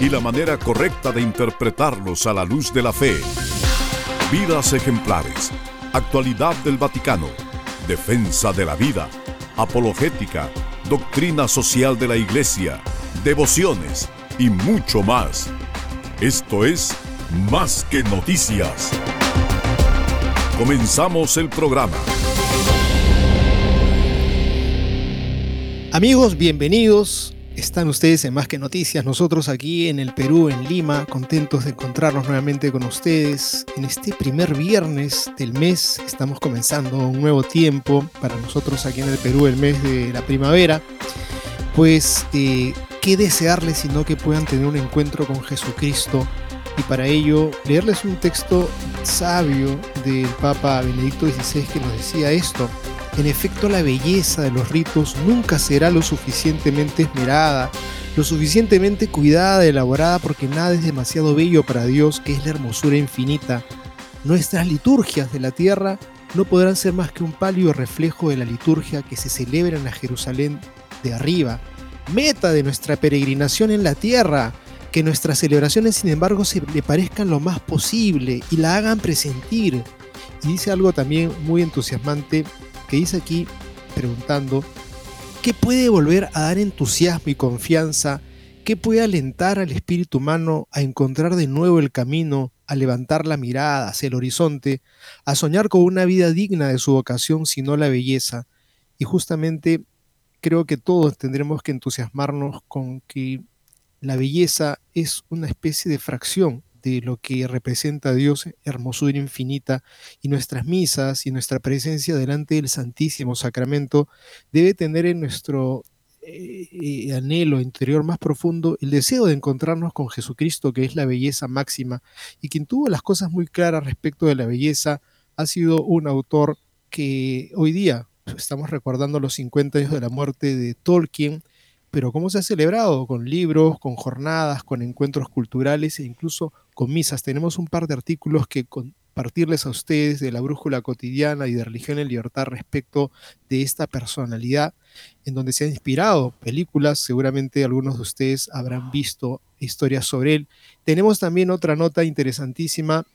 y la manera correcta de interpretarlos a la luz de la fe. Vidas ejemplares, actualidad del Vaticano, defensa de la vida, apologética, doctrina social de la Iglesia, devociones y mucho más. Esto es Más que Noticias. Comenzamos el programa. Amigos, bienvenidos. Están ustedes en Más que Noticias, nosotros aquí en el Perú, en Lima, contentos de encontrarnos nuevamente con ustedes. En este primer viernes del mes estamos comenzando un nuevo tiempo para nosotros aquí en el Perú, el mes de la primavera. Pues, eh, ¿qué desearles sino que puedan tener un encuentro con Jesucristo? Y para ello, leerles un texto sabio del Papa Benedicto XVI que nos decía esto. En efecto, la belleza de los ritos nunca será lo suficientemente esmerada, lo suficientemente cuidada, elaborada, porque nada es demasiado bello para Dios, que es la hermosura infinita. Nuestras liturgias de la tierra no podrán ser más que un pálido reflejo de la liturgia que se celebra en la Jerusalén de arriba, meta de nuestra peregrinación en la tierra, que nuestras celebraciones sin embargo se le parezcan lo más posible y la hagan presentir. Y dice algo también muy entusiasmante que dice aquí preguntando, ¿qué puede volver a dar entusiasmo y confianza? ¿Qué puede alentar al espíritu humano a encontrar de nuevo el camino, a levantar la mirada hacia el horizonte, a soñar con una vida digna de su vocación, sino la belleza? Y justamente creo que todos tendremos que entusiasmarnos con que la belleza es una especie de fracción de lo que representa a Dios, hermosura infinita, y nuestras misas y nuestra presencia delante del Santísimo Sacramento debe tener en nuestro eh, eh, anhelo interior más profundo el deseo de encontrarnos con Jesucristo, que es la belleza máxima, y quien tuvo las cosas muy claras respecto de la belleza ha sido un autor que hoy día estamos recordando los 50 años de la muerte de Tolkien, pero cómo se ha celebrado con libros, con jornadas, con encuentros culturales e incluso con misas. Tenemos un par de artículos que compartirles a ustedes de la brújula cotidiana y de religión en libertad respecto de esta personalidad, en donde se han inspirado películas, seguramente algunos de ustedes habrán visto historias sobre él. Tenemos también otra nota interesantísima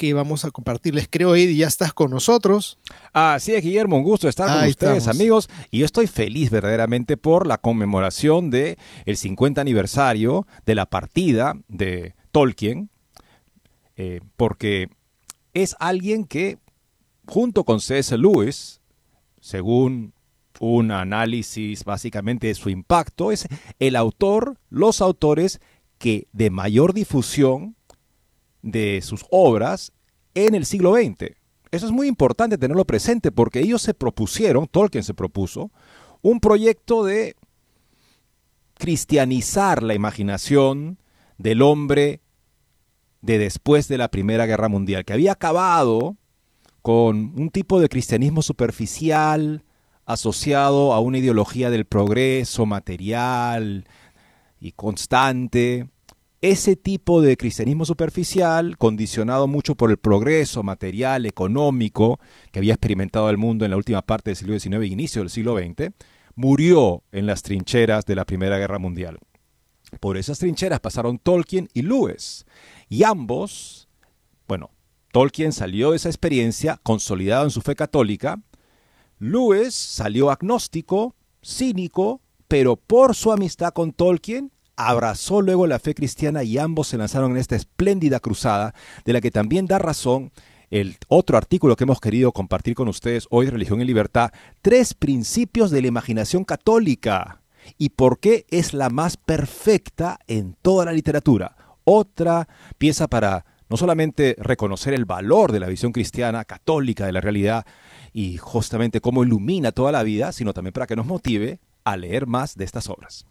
que vamos a compartirles. Creo, Eddie, ya estás con nosotros. Así es, Guillermo, un gusto estar con ustedes, amigos. Y yo estoy feliz verdaderamente por la conmemoración del el 50 aniversario de la partida de Tolkien, eh, porque es alguien que, junto con C.S. Lewis, según un análisis básicamente de su impacto, es el autor, los autores que de mayor difusión de sus obras en el siglo XX. Eso es muy importante tenerlo presente porque ellos se propusieron, Tolkien se propuso, un proyecto de cristianizar la imaginación del hombre de después de la Primera Guerra Mundial, que había acabado con un tipo de cristianismo superficial asociado a una ideología del progreso material y constante, ese tipo de cristianismo superficial, condicionado mucho por el progreso material, económico que había experimentado el mundo en la última parte del siglo XIX e inicio del siglo XX, murió en las trincheras de la Primera Guerra Mundial. Por esas trincheras pasaron Tolkien y Lewis, y ambos, bueno, Tolkien salió de esa experiencia consolidado en su fe católica, Lewis salió agnóstico, cínico, pero por su amistad con Tolkien abrazó luego la fe cristiana y ambos se lanzaron en esta espléndida cruzada, de la que también da razón el otro artículo que hemos querido compartir con ustedes hoy, Religión y Libertad, tres principios de la imaginación católica y por qué es la más perfecta en toda la literatura. Otra pieza para no solamente reconocer el valor de la visión cristiana, católica de la realidad y justamente cómo ilumina toda la vida, sino también para que nos motive a leer más de estas obras.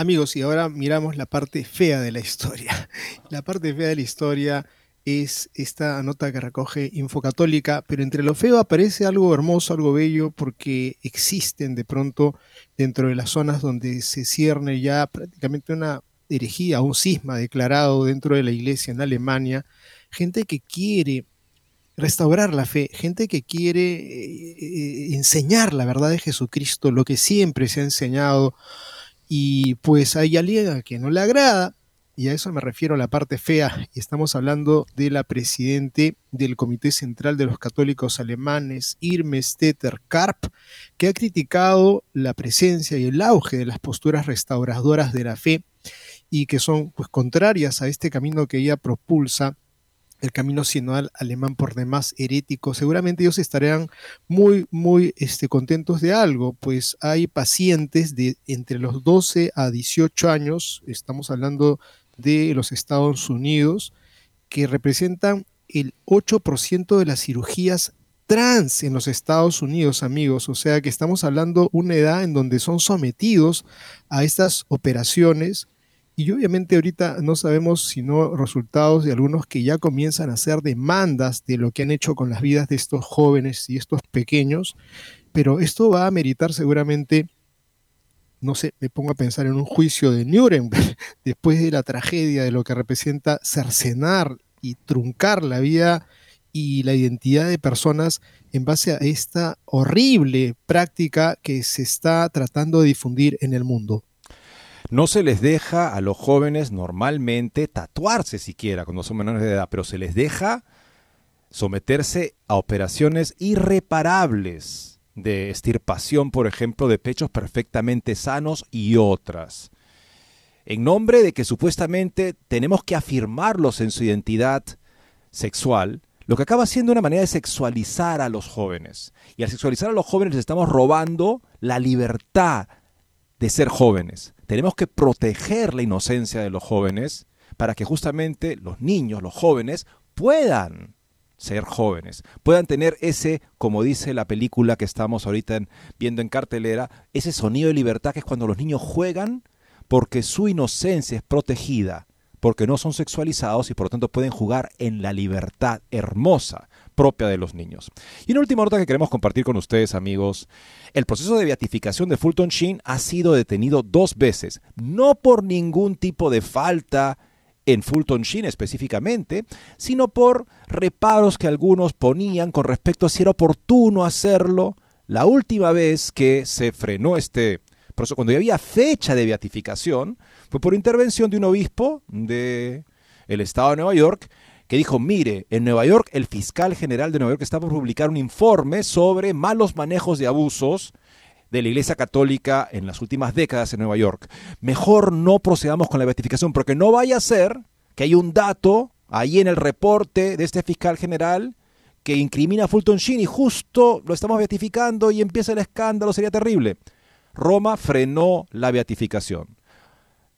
Amigos, y ahora miramos la parte fea de la historia. La parte fea de la historia es esta nota que recoge Infocatólica, pero entre lo feo aparece algo hermoso, algo bello, porque existen de pronto dentro de las zonas donde se cierne ya prácticamente una herejía, un cisma declarado dentro de la iglesia en Alemania, gente que quiere restaurar la fe, gente que quiere eh, eh, enseñar la verdad de Jesucristo, lo que siempre se ha enseñado, y pues hay alguien que no le agrada, y a eso me refiero a la parte fea, y estamos hablando de la presidente del Comité Central de los Católicos Alemanes, Irme Stetter Karp, que ha criticado la presencia y el auge de las posturas restauradoras de la fe y que son pues contrarias a este camino que ella propulsa el camino sinodal alemán por demás herético, seguramente ellos estarían muy, muy este, contentos de algo, pues hay pacientes de entre los 12 a 18 años, estamos hablando de los Estados Unidos, que representan el 8% de las cirugías trans en los Estados Unidos, amigos. O sea que estamos hablando una edad en donde son sometidos a estas operaciones y obviamente ahorita no sabemos sino resultados de algunos que ya comienzan a hacer demandas de lo que han hecho con las vidas de estos jóvenes y estos pequeños, pero esto va a meritar seguramente, no sé, me pongo a pensar en un juicio de Nuremberg, después de la tragedia de lo que representa cercenar y truncar la vida y la identidad de personas en base a esta horrible práctica que se está tratando de difundir en el mundo. No se les deja a los jóvenes normalmente tatuarse siquiera cuando son menores de edad, pero se les deja someterse a operaciones irreparables de estirpación, por ejemplo, de pechos perfectamente sanos y otras. En nombre de que supuestamente tenemos que afirmarlos en su identidad sexual, lo que acaba siendo una manera de sexualizar a los jóvenes. Y al sexualizar a los jóvenes les estamos robando la libertad de ser jóvenes. Tenemos que proteger la inocencia de los jóvenes para que justamente los niños, los jóvenes, puedan ser jóvenes, puedan tener ese, como dice la película que estamos ahorita viendo en cartelera, ese sonido de libertad que es cuando los niños juegan porque su inocencia es protegida, porque no son sexualizados y por lo tanto pueden jugar en la libertad hermosa propia de los niños. Y una última nota que queremos compartir con ustedes, amigos. El proceso de beatificación de Fulton Sheen ha sido detenido dos veces, no por ningún tipo de falta en Fulton Sheen específicamente, sino por reparos que algunos ponían con respecto a si era oportuno hacerlo. La última vez que se frenó este proceso, cuando ya había fecha de beatificación, fue por intervención de un obispo de el estado de Nueva York que dijo, mire, en Nueva York el fiscal general de Nueva York está por publicar un informe sobre malos manejos de abusos de la Iglesia Católica en las últimas décadas en Nueva York. Mejor no procedamos con la beatificación porque no vaya a ser que hay un dato ahí en el reporte de este fiscal general que incrimina a Fulton Sheen y justo lo estamos beatificando y empieza el escándalo, sería terrible. Roma frenó la beatificación.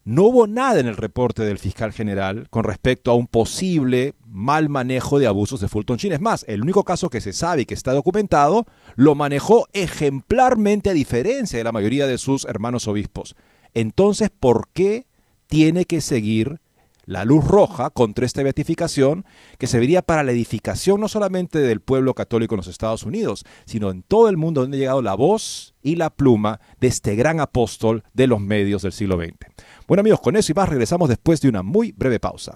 No hubo nada en el reporte del fiscal general con respecto a un posible mal manejo de abusos de Fulton Sheen. Es más, el único caso que se sabe y que está documentado lo manejó ejemplarmente a diferencia de la mayoría de sus hermanos obispos. Entonces, ¿por qué tiene que seguir la luz roja contra esta beatificación que serviría para la edificación no solamente del pueblo católico en los Estados Unidos, sino en todo el mundo donde ha llegado la voz y la pluma de este gran apóstol de los medios del siglo XX? Bueno amigos, con eso y más regresamos después de una muy breve pausa.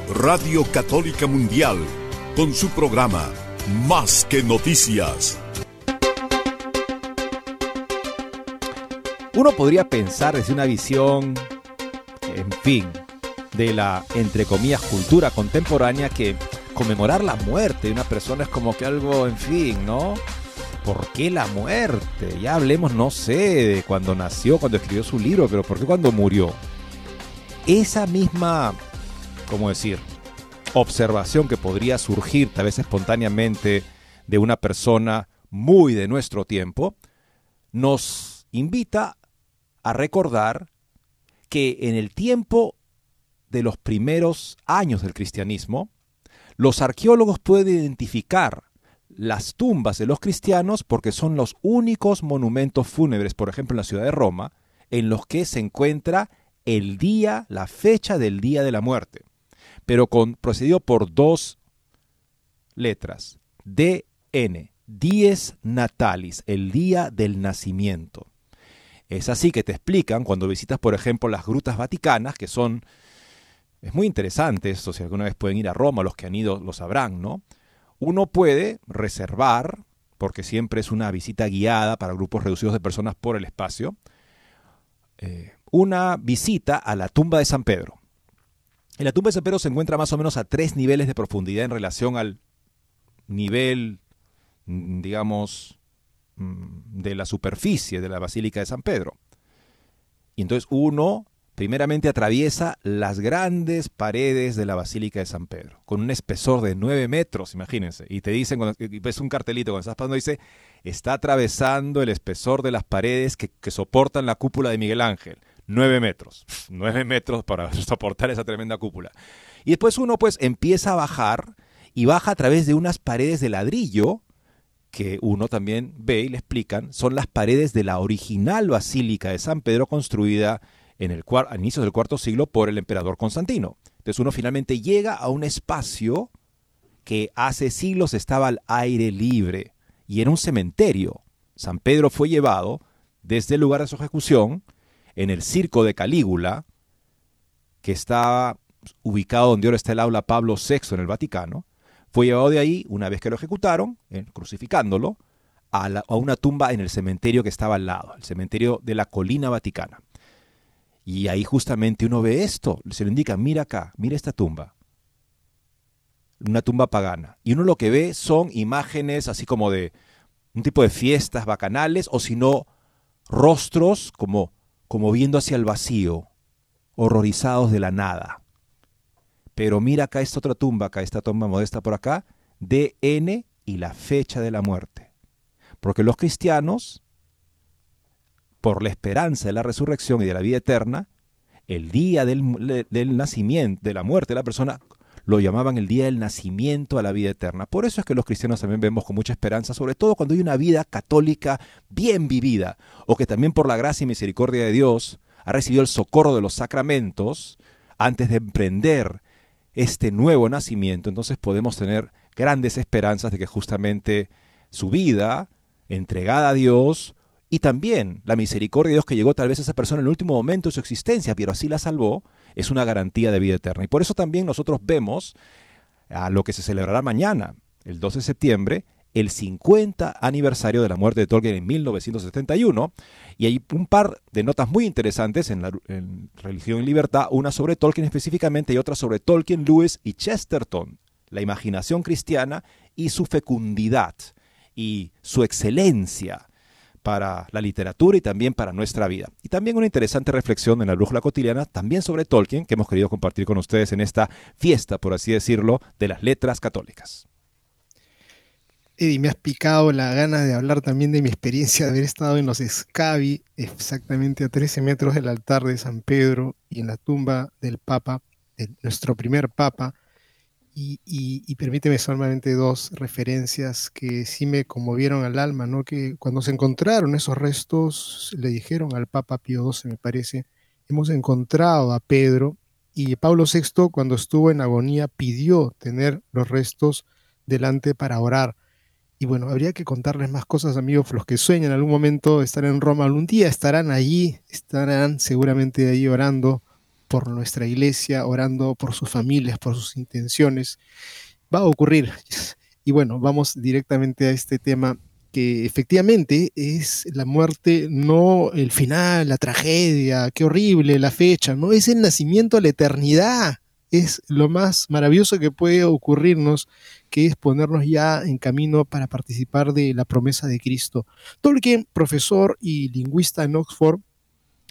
Radio Católica Mundial, con su programa Más que Noticias. Uno podría pensar desde una visión, en fin, de la, entre comillas, cultura contemporánea que conmemorar la muerte de una persona es como que algo, en fin, ¿no? ¿Por qué la muerte? Ya hablemos, no sé, de cuando nació, cuando escribió su libro, pero ¿por qué cuando murió? Esa misma, ¿cómo decir? Observación que podría surgir tal vez espontáneamente de una persona muy de nuestro tiempo, nos invita a recordar que en el tiempo de los primeros años del cristianismo, los arqueólogos pueden identificar las tumbas de los cristianos porque son los únicos monumentos fúnebres, por ejemplo en la ciudad de Roma, en los que se encuentra el día, la fecha del día de la muerte, pero con, procedido por dos letras, DN, dies natalis, el día del nacimiento. Es así que te explican cuando visitas, por ejemplo, las grutas vaticanas, que son, es muy interesante esto, si alguna vez pueden ir a Roma, los que han ido lo sabrán, ¿no? Uno puede reservar, porque siempre es una visita guiada para grupos reducidos de personas por el espacio, eh, una visita a la tumba de San Pedro. En la tumba de San Pedro se encuentra más o menos a tres niveles de profundidad en relación al nivel, mm, digamos, Mm, de la superficie de la Basílica de San Pedro. Y entonces uno primeramente atraviesa las grandes paredes de la Basílica de San Pedro, con un espesor de 9 metros, imagínense. Y te dicen, ves un cartelito cuando estás pasando, dice, está atravesando el espesor de las paredes que soportan la cúpula de Miguel Ángel. 9 metros. 9 metros para soportar esa tremenda cúpula. Y después uno pues empieza a bajar y baja a través de unas paredes de ladrillo que uno también ve y le explican, son las paredes de la original Basílica de San Pedro construida en el a inicios del cuarto siglo por el emperador Constantino. Entonces uno finalmente llega a un espacio que hace siglos estaba al aire libre y era un cementerio. San Pedro fue llevado desde el lugar de su ejecución en el circo de Calígula, que estaba ubicado donde ahora está el aula Pablo VI en el Vaticano, fue llevado de ahí, una vez que lo ejecutaron, crucificándolo, a, a, una tumba en el cementerio que estaba al lado, el cementerio de la colina vaticana. Y ahí justamente uno ve esto, se le indica, mira acá, mira esta tumba, una tumba pagana. Y uno lo que ve son imágenes así como de un tipo de fiestas bacanales, o si no, rostros como, como viendo hacia el vacío, horrorizados de la nada. Pero mira acá esta otra tumba, acá esta tumba modesta por acá, DN y la fecha de la muerte. Porque los cristianos, por la esperanza de la resurrección y de la vida eterna, el día del, nacimiento, de la muerte de la persona, lo llamaban el día del nacimiento a la vida eterna. Por eso es que los cristianos también vemos con mucha esperanza, sobre todo cuando hay una vida católica bien vivida, o que también por la gracia y misericordia de Dios ha recibido el socorro de los sacramentos antes de emprender este nuevo nacimiento, entonces podemos tener grandes esperanzas de que justamente su vida, entregada a Dios, y también la misericordia de Dios que llegó tal vez a esa persona en el último momento de su existencia, pero así la salvó, es una garantía de vida eterna. Y por eso también nosotros vemos a lo que se celebrará mañana, el 12 de septiembre, el 50 aniversario de la muerte de Tolkien en 1971. Y hay un par de notas muy interesantes en, la, Religión y Libertad, una sobre Tolkien específicamente y otra sobre Tolkien, Lewis y Chesterton, la imaginación cristiana y su fecundidad y su excelencia para la literatura y también para nuestra vida. Y también una interesante reflexión en la brújula cotidiana, también sobre Tolkien, que hemos querido compartir con ustedes en esta fiesta, por así decirlo, de las letras católicas. Eddie, me has picado la gana de hablar también de mi experiencia de haber estado en los Scavi, exactamente a 13 metros del altar de San Pedro y en la tumba del Papa, de nuestro primer Papa. Y, permíteme solamente dos referencias que sí me conmovieron al alma, ¿no? Que cuando se encontraron esos restos, le dijeron al Papa Pío XII, me parece, hemos encontrado a Pedro y Pablo VI, cuando estuvo en agonía, pidió tener los restos delante para orar. Y bueno, habría que contarles más cosas, amigos, los que sueñan algún momento estar en Roma, algún día estarán allí, estarán seguramente allí orando por nuestra iglesia, orando por sus familias, por sus intenciones. Va a ocurrir. Y bueno, vamos directamente a este tema que efectivamente es la muerte, no el final, la tragedia, qué horrible la fecha, no es el nacimiento a la eternidad. Es lo más maravilloso que puede ocurrirnos, que es ponernos ya en camino para participar de la promesa de Cristo. Tolkien, profesor y lingüista en Oxford,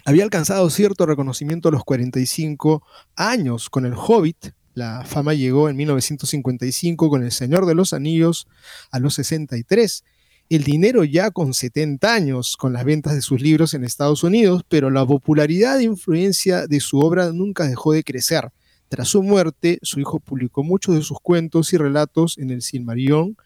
había alcanzado cierto reconocimiento a los 45 años con el Hobbit. La fama llegó en 1955 con El Señor de los Anillos a los 63. El dinero ya con 70 años con las ventas de sus libros en Estados Unidos, pero la popularidad e influencia de su obra nunca dejó de crecer. Tras su muerte, su hijo publicó muchos de sus cuentos y relatos en el Silmarillion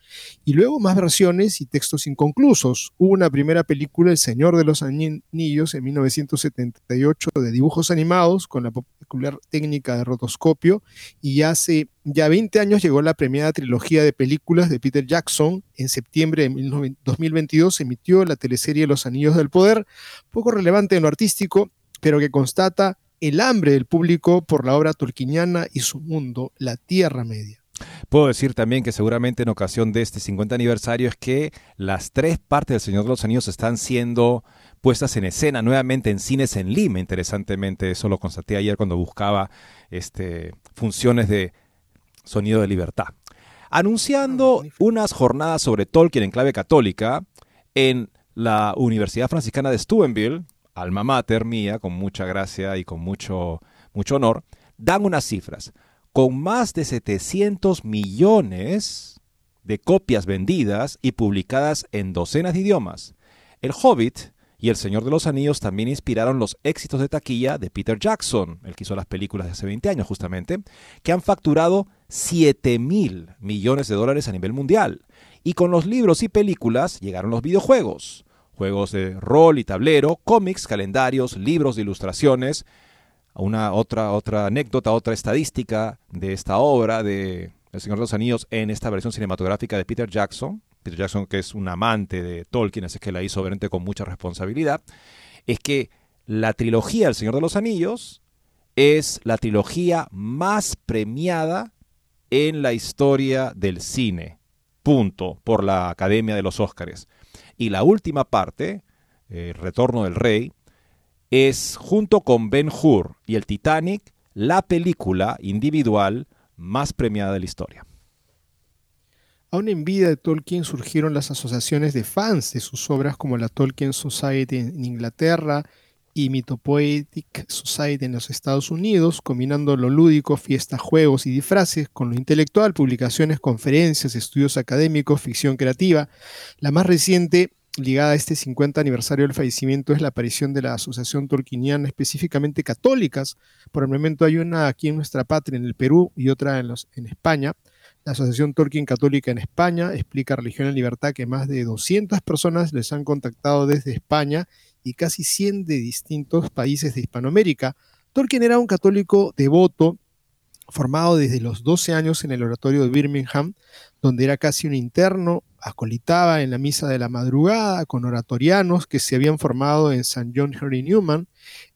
y luego más versiones y textos inconclusos. Hubo una primera película, El Señor de los Anillos, en 1978, de dibujos animados con la popular técnica de rotoscopio y hace ya 20 años llegó la premiada trilogía de películas de Peter Jackson. En septiembre de 2022 emitió la teleserie Los Anillos del Poder, poco relevante en lo artístico, pero que constata el hambre del público por la obra turquiniana y su mundo, la Tierra Media. Puedo decir también que seguramente en ocasión de este 50 aniversario es que las tres partes del Señor de los Anillos están siendo puestas en escena nuevamente en cines en Lima, interesantemente, eso lo constaté ayer cuando buscaba este, funciones de sonido de libertad. Anunciando ah, unas jornadas sobre Tolkien en clave católica en la Universidad Franciscana de Steubenville, alma mater mía, con mucha gracia y con mucho, mucho honor, dan unas cifras. Con más de 700 millones de copias vendidas y publicadas en docenas de idiomas. El Hobbit y El Señor de los Anillos también inspiraron los éxitos de taquilla de Peter Jackson, el que hizo las películas de hace 20 años justamente, que han facturado 7 mil millones de dólares a nivel mundial. Y con los libros y películas llegaron los videojuegos juegos de rol y tablero, cómics, calendarios, libros de ilustraciones. Una otra, otra anécdota, otra estadística de esta obra de El Señor de los Anillos en esta versión cinematográfica de Peter Jackson. Peter Jackson, que es un amante de Tolkien, así que la hizo obviamente con mucha responsabilidad, es que la trilogía El Señor de los Anillos es la trilogía más premiada en la historia del cine. Punto. Por la Academia de los Óscares. Y la última parte, el Retorno del Rey, es junto con Ben Hur y el Titanic la película individual más premiada de la historia. Aún en vida de Tolkien surgieron las asociaciones de fans de sus obras como la Tolkien Society en Inglaterra y Mythopoetic Society en los Estados Unidos, combinando lo lúdico, fiestas, juegos y disfraces con lo intelectual, publicaciones, conferencias, estudios académicos, ficción creativa. La más reciente, ligada a este 50 aniversario del fallecimiento, es la aparición de la Asociación Tolkieniana, específicamente católicas. Por el momento hay una aquí en nuestra patria, en el Perú, y otra en, en España. La Asociación Tolkien Católica en España explica Religión en Libertad que más de 200 personas les han contactado desde España y casi 100 de distintos países de Hispanoamérica. Tolkien era un católico devoto formado desde los 12 años en el oratorio de Birmingham, donde era casi un interno, acolitaba en la misa de la madrugada con oratorianos que se habían formado en St. John Henry Newman.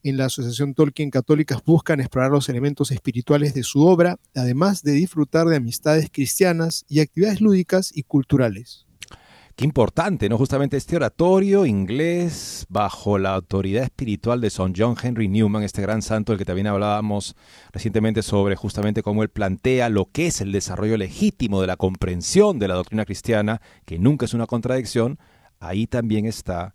En la Asociación Tolkien Católicas buscan explorar los elementos espirituales de su obra, además de disfrutar de amistades cristianas y actividades lúdicas y culturales. Qué importante, ¿no? Justamente este oratorio inglés bajo la autoridad espiritual de Son John Henry Newman, este gran santo del que también hablábamos recientemente sobre justamente cómo él plantea lo que es el desarrollo legítimo de la comprensión de la doctrina cristiana, que nunca es una contradicción, ahí también está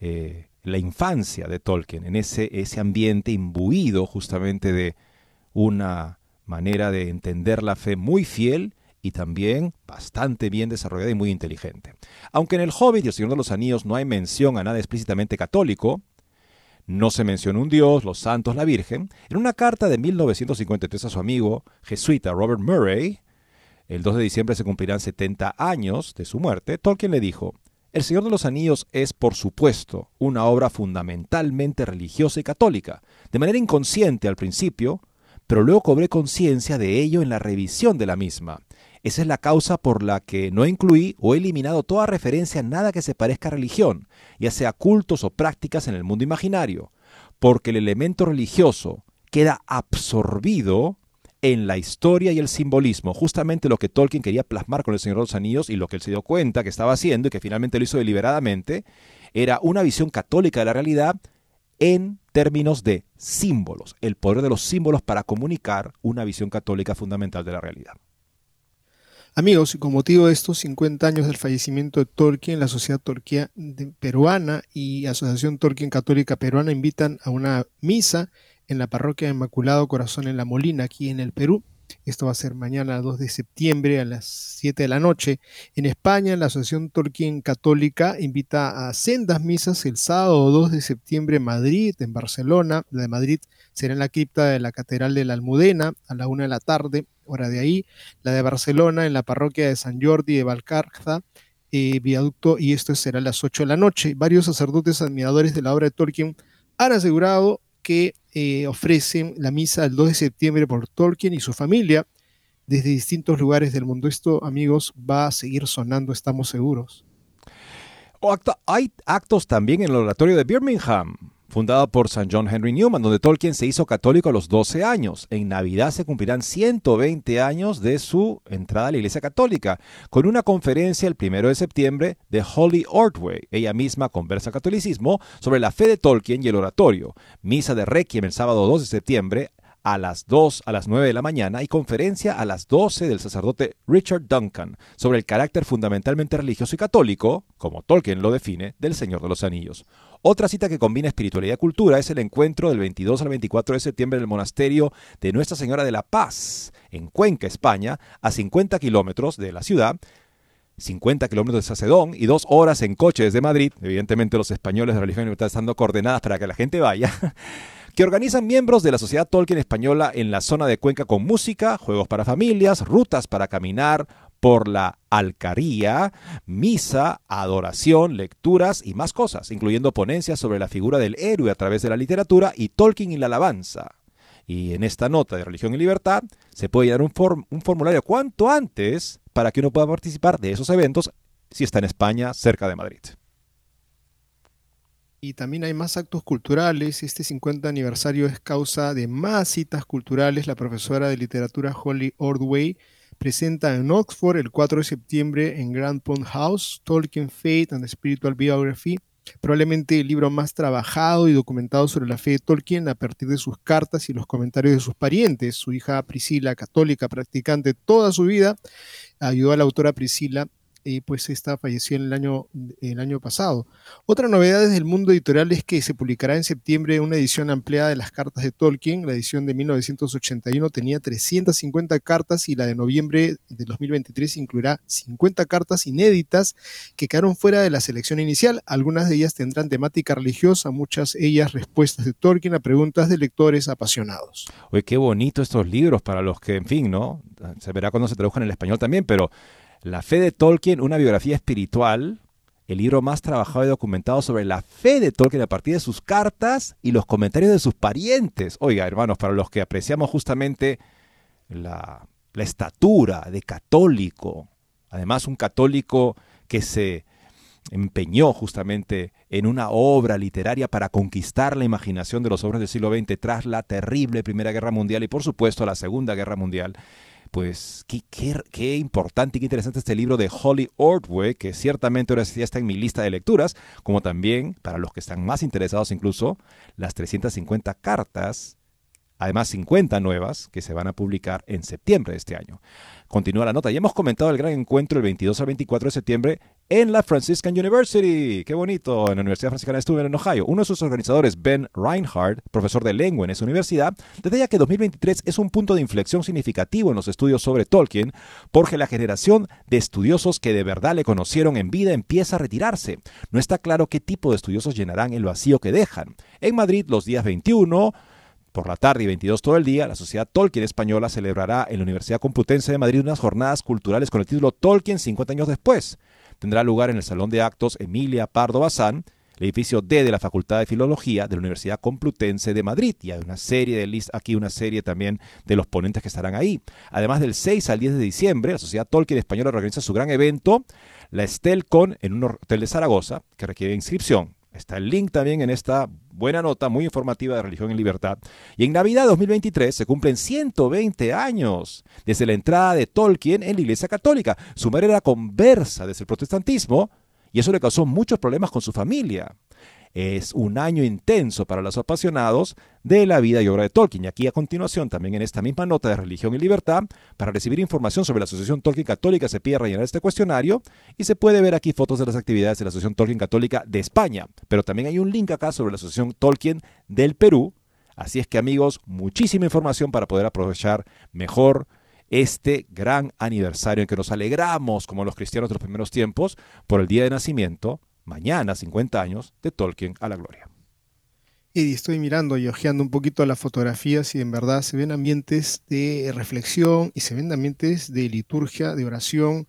eh, la infancia de Tolkien, en ese, ese ambiente imbuido justamente de una manera de entender la fe muy fiel y también bastante bien desarrollada y muy inteligente. Aunque en El Hobbit y El Señor de los Anillos no hay mención a nada explícitamente católico, no se menciona un dios, los santos, la Virgen, en una carta de 1953 a su amigo jesuita Robert Murray, el 2 de diciembre se cumplirán 70 años de su muerte, Tolkien le dijo, El Señor de los Anillos es, por supuesto, una obra fundamentalmente religiosa y católica, de manera inconsciente al principio, pero luego cobré conciencia de ello en la revisión de la misma. Esa es la causa por la que no incluí o he eliminado toda referencia a nada que se parezca a religión, ya sea cultos o prácticas en el mundo imaginario, porque el elemento religioso queda absorbido en la historia y el simbolismo, justamente lo que Tolkien quería plasmar con el Señor de los Anillos y lo que él se dio cuenta que estaba haciendo y que finalmente lo hizo deliberadamente, era una visión católica de la realidad en términos de símbolos, el poder de los símbolos para comunicar una visión católica fundamental de la realidad. Amigos, y con motivo de estos 50 años del fallecimiento de Tolkien, la Sociedad Torquía Peruana y Asociación Tolkien Católica Peruana invitan a una misa en la parroquia de Inmaculado Corazón en La Molina, aquí en el Perú. Esto va a ser mañana 2 de septiembre a las 7 de la noche. En España, la Asociación Tolkien Católica invita a sendas misas el sábado 2 de septiembre en Madrid, en Barcelona. La de Madrid será en la cripta de la Catedral de la Almudena a la 1 de la tarde, hora de ahí. La de Barcelona en la parroquia de San Jordi de Valcarza, eh, viaducto, y esto será a las 8 de la noche. Varios sacerdotes admiradores de la obra de Tolkien han asegurado que eh, ofrecen la misa el 2 de septiembre por Tolkien y su familia desde distintos lugares del mundo. Esto, amigos, va a seguir sonando, estamos seguros. hay actos también en el oratorio de Birmingham fundada por San John Henry Newman, donde Tolkien se hizo católico a los 12 años. En Navidad se cumplirán 120 años de su entrada a la Iglesia Católica, con una conferencia el 1 de septiembre de Holly Ordway. Ella misma conversa catolicismo sobre la fe de Tolkien y el oratorio. Misa de Requiem el sábado 2 de septiembre a las 2 a las 9 de la mañana y conferencia a las 12 del sacerdote Richard Duncan sobre el carácter fundamentalmente religioso y católico, como Tolkien lo define, del Señor de los Anillos. Otra cita que combina espiritualidad y cultura es el encuentro del 22 al 24 de septiembre en el monasterio de Nuestra Señora de la Paz, en Cuenca, España, a 50 kilómetros de la ciudad, 50 kilómetros de Sacedón y dos horas en coche desde Madrid. Evidentemente los españoles de religión y libertad están coordenadas para que la gente vaya. que organizan miembros de la Sociedad Tolkien Española en la zona de Cuenca con música, juegos para familias, rutas para caminar por la alcaría, misa, adoración, lecturas y más cosas, incluyendo ponencias sobre la figura del héroe a través de la literatura y Tolkien y la alabanza. Y en esta nota de Religión y Libertad se puede dar un, un formulario cuanto antes para que uno pueda participar de esos eventos si está en España, cerca de Madrid. Y también hay más actos culturales. Este 50 aniversario es causa de más citas culturales. La profesora de literatura Holly Ordway presenta en Oxford el 4 de septiembre en Grand Pond House Tolkien Faith and Spiritual Biography, probablemente el libro más trabajado y documentado sobre la fe de Tolkien a partir de sus cartas y los comentarios de sus parientes. Su hija Priscila, católica, practicante toda su vida, ayudó a la autora Priscila pues esta falleció en el año, el año pasado. Otra novedad del mundo editorial es que se publicará en septiembre una edición ampliada de las cartas de Tolkien. La edición de 1981 tenía 350 cartas y la de noviembre de 2023 incluirá 50 cartas inéditas que quedaron fuera de la selección inicial. Algunas de ellas tendrán temática religiosa, muchas ellas respuestas de Tolkien a preguntas de lectores apasionados. Oye, qué bonito estos libros para los que, en fin, ¿no? Se verá cuando se tradujan en el español también, pero la fe de Tolkien, una biografía espiritual, el libro más trabajado y documentado sobre la fe de Tolkien a partir de sus cartas y los comentarios de sus parientes. Oiga, hermanos, para los que apreciamos justamente la, estatura de católico, además un católico que se empeñó justamente en una obra literaria para conquistar la imaginación de los hombres del siglo XX tras la terrible Primera Guerra Mundial y por supuesto la Segunda Guerra Mundial pues qué, qué, importante y qué interesante este libro de Holly Ordway, que ciertamente ahora ya está en mi lista de lecturas, como también, para los que están más interesados incluso, las 350 cartas, además 50 nuevas, que se van a publicar en septiembre de este año. Continúa la nota. Ya hemos comentado el gran encuentro el 22 al 24 de septiembre en la Franciscan University. ¡Qué bonito! En la Universidad Franciscana estuve en Ohio. Uno de sus organizadores, Ben Reinhardt, profesor de lengua en esa universidad, detalla que 2023 es un punto de inflexión significativo en los estudios sobre Tolkien porque la generación de estudiosos que de verdad le conocieron en vida empieza a retirarse. No está claro qué tipo de estudiosos llenarán el vacío que dejan. En Madrid, los días 21, por la tarde y 22 todo el día, la Sociedad Tolkien Española celebrará en la Universidad Complutense de Madrid unas jornadas culturales con el título Tolkien 50 años después tendrá lugar en el Salón de Actos Emilia Pardo Bazán, el edificio D de la Facultad de Filología de la Universidad Complutense de Madrid. Y hay una serie de list aquí una serie también de los ponentes que estarán ahí. Además del 6 al 10 de diciembre, la Sociedad Tolkien Española organiza su gran evento, la Estelcon, en un hotel de Zaragoza, que requiere inscripción. Está el link también en esta buena nota muy informativa de Religión y Libertad. Y en Navidad 2023 se cumplen 120 años desde la entrada de Tolkien en la Iglesia Católica. Su madre era conversa desde el protestantismo y eso le causó muchos problemas con su familia. Es un año intenso para los apasionados de la vida y obra de Tolkien. Y aquí a continuación, también en esta misma nota de Religión y Libertad, para recibir información sobre la Asociación Tolkien Católica se pide rellenar este cuestionario y se puede ver aquí fotos de las actividades de la Asociación Tolkien Católica de España. Pero también hay un link acá sobre la Asociación Tolkien del Perú. Así es que amigos, muchísima información para poder aprovechar mejor este gran aniversario en que nos alegramos como los cristianos de los primeros tiempos por el día de nacimiento mañana 50 años de Tolkien a la gloria. Y estoy mirando y ojeando un poquito las fotografías y en verdad se ven ambientes de reflexión y se ven ambientes de liturgia, de oración.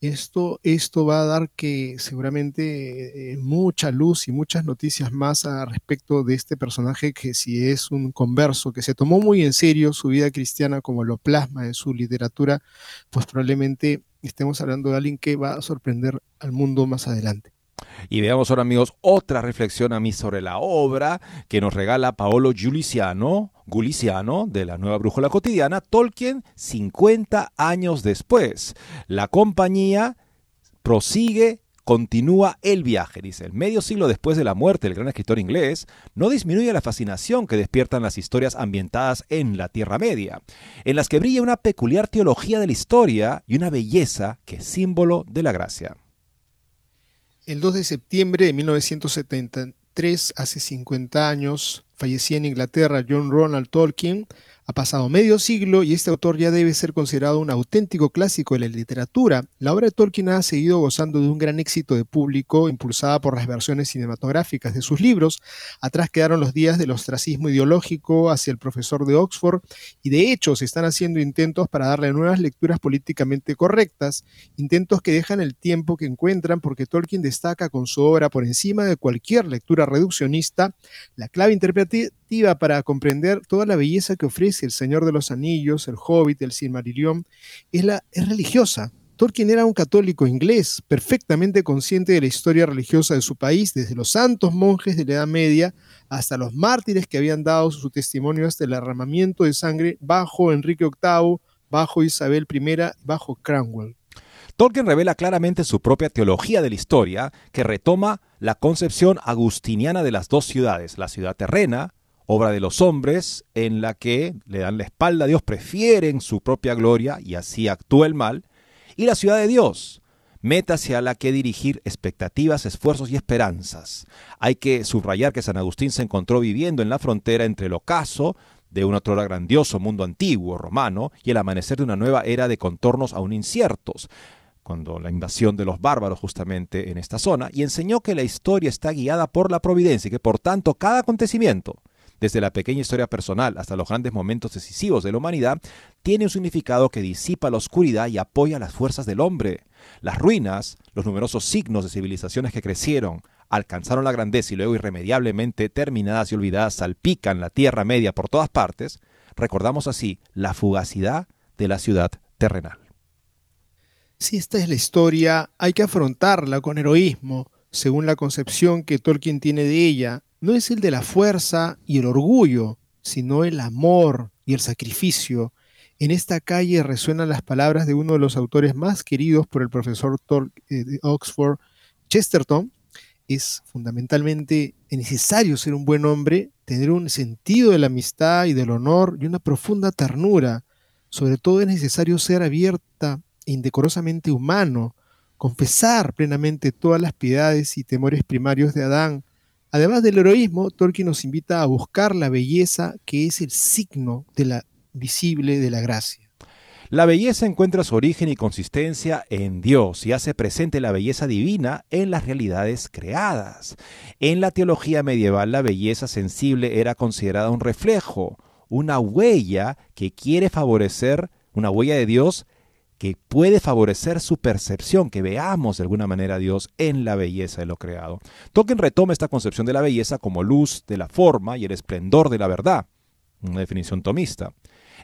Esto, esto va a dar que seguramente eh, mucha luz y muchas noticias más a respecto de este personaje que si es un converso, que se tomó muy en serio su vida cristiana como lo plasma en su literatura, pues probablemente estemos hablando de alguien que va a sorprender al mundo más adelante. Y veamos ahora, amigos, otra reflexión a mí sobre la obra que nos regala Paolo Giuliciano, Guliciano, de la Nueva Brújula Cotidiana, Tolkien 50 años después. La compañía prosigue Continúa el viaje, dice. El medio siglo después de la muerte del gran escritor inglés, no disminuye la fascinación que despiertan las historias ambientadas en la Tierra Media, en las que brilla una peculiar teología de la historia y una belleza que es símbolo de la gracia. El 2 de septiembre de 1973, hace 50 años, fallecía en Inglaterra John Ronald Tolkien, ha pasado medio siglo y este autor ya debe ser considerado un auténtico clásico de la literatura. La obra de Tolkien ha seguido gozando de un gran éxito de público, impulsada por las versiones cinematográficas de sus libros. Atrás quedaron los días del ostracismo ideológico hacia el profesor de Oxford y de hecho se están haciendo intentos para darle nuevas lecturas políticamente correctas, intentos que dejan el tiempo que encuentran porque Tolkien destaca con su obra por encima de cualquier lectura reduccionista la clave interpretativa para comprender toda la belleza que ofrece El Señor de los Anillos, El Hobbit, El Silmarillion, es, la, religiosa. Tolkien era un católico inglés, perfectamente consciente de la historia religiosa de su país, desde los santos monjes de la Edad Media hasta los mártires que habían dado su testimonio hasta el derramamiento de sangre bajo Enrique VIII, bajo Isabel I, bajo Cranwell. Tolkien revela claramente su propia teología de la historia, que retoma la concepción agustiniana de las dos ciudades, la ciudad terrena, obra de los hombres en la que le dan la espalda a Dios, prefieren su propia gloria y así actúa el mal, y la ciudad de Dios, meta hacia la que dirigir expectativas, esfuerzos y esperanzas. Hay que subrayar que San Agustín se encontró viviendo en la frontera entre el ocaso de un otro grandioso mundo antiguo romano y el amanecer de una nueva era de contornos aún inciertos cuando la invasión de los bárbaros justamente en esta zona, y enseñó que la historia está guiada por la providencia y que por tanto cada acontecimiento desde la pequeña historia personal hasta los grandes momentos decisivos de la humanidad, tiene un significado que disipa la oscuridad y apoya las fuerzas del hombre. Las ruinas, los numerosos signos de civilizaciones que crecieron, alcanzaron la grandeza y luego irremediablemente terminadas y olvidadas salpican la Tierra Media por todas partes, recordamos así la fugacidad de la ciudad terrenal. Si esta es la historia, hay que afrontarla con heroísmo, según la concepción que Tolkien tiene de ella, no es el de la fuerza y el orgullo, sino el amor y el sacrificio. En esta calle resuenan las palabras de uno de los autores más queridos por el profesor eh, de Oxford, Chesterton. Es fundamentalmente necesario ser un buen hombre, tener un sentido de la amistad y del honor y una profunda ternura. Sobre todo es necesario ser abierta e indecorosamente humano, confesar plenamente todas las piedades y temores primarios de Adán. Además del heroísmo, Tolkien nos invita a buscar la belleza que es el signo de la visible de la gracia. La belleza encuentra su origen y consistencia en Dios y hace presente la belleza divina en las realidades creadas. En la teología medieval la belleza sensible era considerada un reflejo, una huella que quiere favorecer, una huella de Dios que puede favorecer su percepción, que veamos de alguna manera a Dios en la belleza de lo creado. Tolkien retoma esta concepción de la belleza como luz de la forma y el esplendor de la verdad, una definición tomista.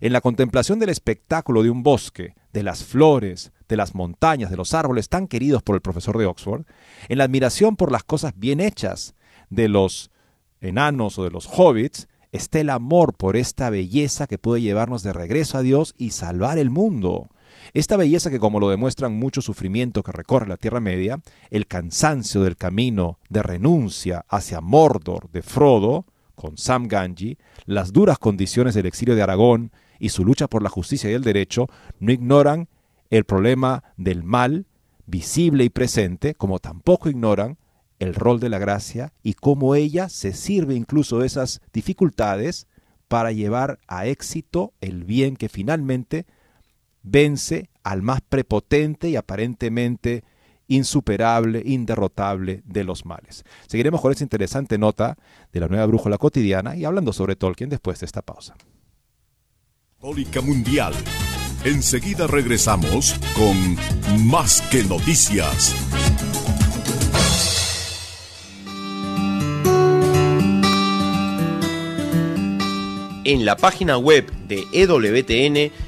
En la contemplación del espectáculo de un bosque, de las flores, de las montañas, de los árboles tan queridos por el profesor de Oxford, en la admiración por las cosas bien hechas de los enanos o de los hobbits, está el amor por esta belleza que puede llevarnos de regreso a Dios y salvar el mundo. Esta belleza que, como lo demuestran mucho sufrimiento que recorre la Tierra Media, el cansancio del camino de renuncia hacia Mordor de Frodo, con Sam Ganji, las duras condiciones del exilio de Aragón y su lucha por la justicia y el derecho no ignoran el problema del mal visible y presente, como tampoco ignoran el rol de la gracia y cómo ella se sirve incluso de esas dificultades para llevar a éxito el bien que finalmente vence al más prepotente y aparentemente insuperable, inderrotable de los males. Seguiremos con esta interesante nota de la nueva brújula cotidiana y hablando sobre Tolkien después de esta pausa. Católica Mundial. Enseguida regresamos con Más que Noticias. En la página web de EWTN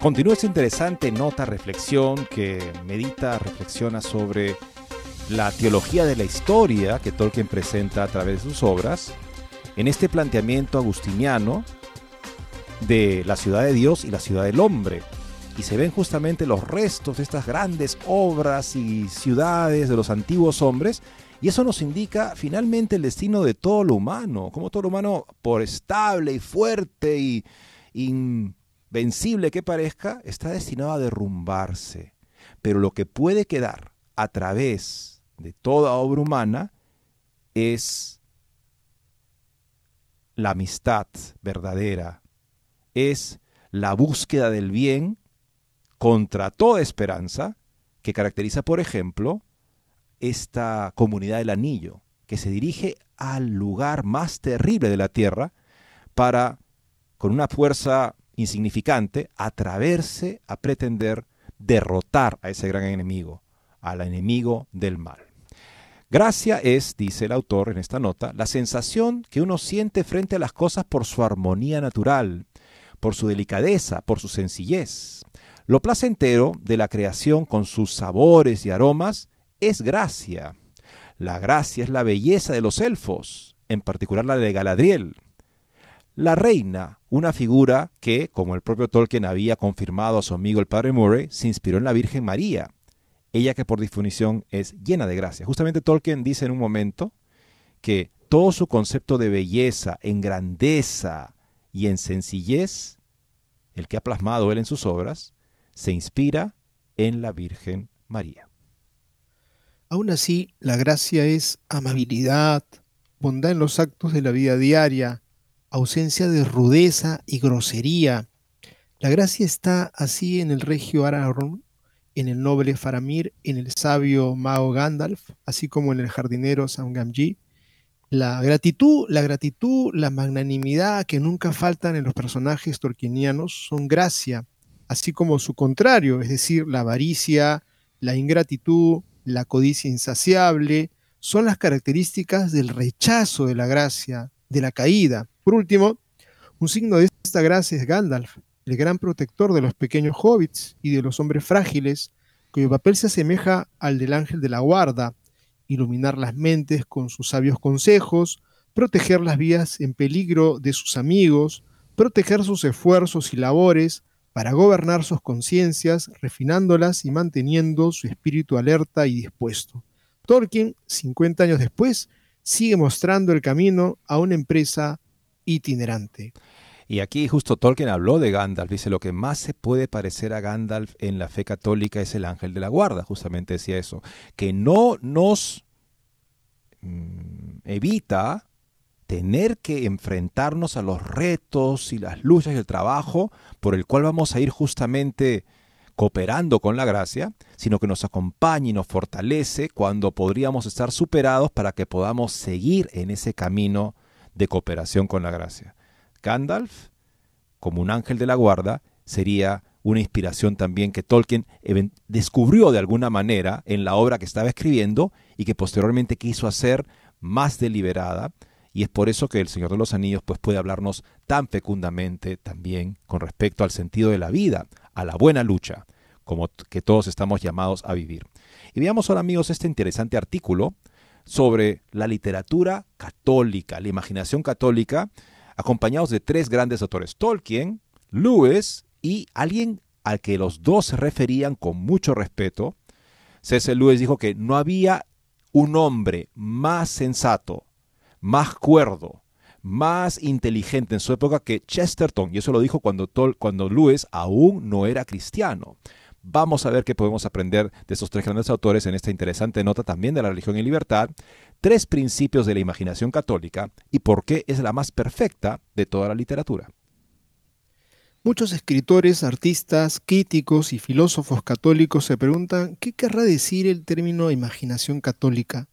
Continúa esta interesante nota, reflexión que medita, reflexiona sobre la teología de la historia que Tolkien presenta a través de sus obras, en este planteamiento agustiniano de la ciudad de Dios y la ciudad del hombre. Y se ven justamente los restos de estas grandes obras y ciudades de los antiguos hombres. Y eso nos indica finalmente el destino de todo lo humano, como todo lo humano, por estable y fuerte y invencible que parezca, está destinado a derrumbarse. Pero lo que puede quedar a través de toda obra humana es la amistad verdadera, es la búsqueda del bien contra toda esperanza que caracteriza, por ejemplo, esta comunidad del anillo, que se dirige al lugar más terrible de la tierra para, con una fuerza insignificante, atreverse a pretender derrotar a ese gran enemigo, al enemigo del mal. Gracia es, dice el autor en esta nota, la sensación que uno siente frente a las cosas por su armonía natural, por su delicadeza, por su sencillez. Lo placentero de la creación con sus sabores y aromas es gracia. La gracia es la belleza de los elfos, en particular la de Galadriel. La reina, una figura que, como el propio Tolkien había confirmado a su amigo el padre Murray, se inspiró en la Virgen María ella que por definición es llena de gracia. Justamente Tolkien dice en un momento que todo su concepto de belleza, en grandeza y en sencillez, el que ha plasmado él en sus obras, se inspira en la Virgen María. Aún así, la gracia es amabilidad, bondad en los actos de la vida diaria, ausencia de rudeza y grosería. La gracia está así en el regio Aragorn, en el noble Faramir, en el sabio mago Gandalf, así como en el jardinero Sam Gamgee. La gratitud, la gratitud, la magnanimidad que nunca faltan en los personajes tolkienianos son gracia, así como su contrario, es decir, la avaricia, la ingratitud, la codicia insaciable, son las características del rechazo de la gracia, de la caída. Por último, un signo de esta gracia es Gandalf, el gran protector de los pequeños hobbits y de los hombres frágiles, cuyo papel se asemeja al del ángel de la guarda, iluminar las mentes con sus sabios consejos, proteger las vías en peligro de sus amigos, proteger sus esfuerzos y labores, para gobernar sus conciencias, refinándolas y manteniendo su espíritu alerta y dispuesto. Tolkien, 50 años después, sigue mostrando el camino a una empresa itinerante. Y aquí justo Tolkien habló de Gandalf, dice, lo que más se puede parecer a Gandalf en la fe católica es el ángel de la guarda, justamente decía eso, que no nos mm, evita tener que enfrentarnos a los retos y las luchas y el trabajo por el cual vamos a ir justamente cooperando con la gracia, sino que nos acompaña y nos fortalece cuando podríamos estar superados para que podamos seguir en ese camino de cooperación con la gracia. Gandalf, como un ángel de la guarda, sería una inspiración también que Tolkien descubrió de alguna manera en la obra que estaba escribiendo y que posteriormente quiso hacer más deliberada y es por eso que el Señor de los Anillos pues, puede hablarnos tan fecundamente también con respecto al sentido de la vida, a la buena lucha, como que todos estamos llamados a vivir. Y veamos ahora amigos este interesante artículo sobre la literatura católica, la imaginación católica, acompañados de tres grandes autores, Tolkien, Lewis y alguien al que los dos se referían con mucho respeto. C.S. Lewis dijo que no había un hombre más sensato, más cuerdo, más inteligente en su época que Chesterton, y eso lo dijo cuando, cuando Lewis aún no era cristiano. Vamos a ver qué podemos aprender de estos tres grandes autores en esta interesante nota también de la religión y libertad, tres principios de la imaginación católica y por qué es la más perfecta de toda la literatura. Muchos escritores, artistas, críticos y filósofos católicos se preguntan qué querrá decir el término imaginación católica.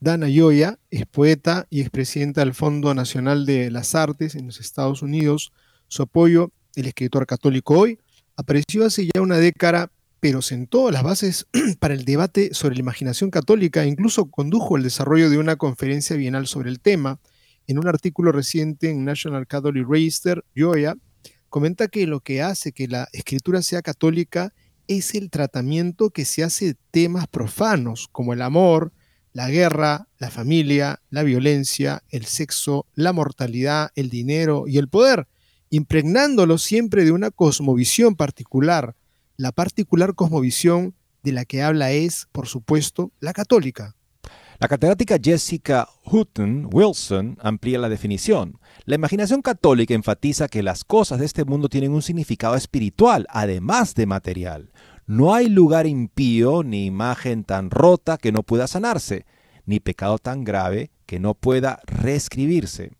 Dana Yoya es poeta y expresidenta del Fondo Nacional de las Artes en los Estados Unidos. Su apoyo, el escritor católico hoy, apareció hace ya una década, pero sentó las bases para el debate sobre la imaginación católica e incluso condujo el desarrollo de una conferencia bienal sobre el tema. En un artículo reciente en National Catholic Register, Yoya comenta que lo que hace que la escritura sea católica es el tratamiento que se hace de temas profanos como el amor, la guerra, la familia, la violencia, el sexo, la mortalidad, el dinero y el poder, impregnándolo siempre de una cosmovisión particular. La particular cosmovisión de la que habla es, por supuesto, la católica. La catedrática Jessica Hutton Wilson amplía la definición. La imaginación católica enfatiza que las cosas de este mundo tienen un significado espiritual, además de material. No hay lugar impío ni imagen tan rota que no pueda sanarse, ni pecado tan grave que no pueda reescribirse.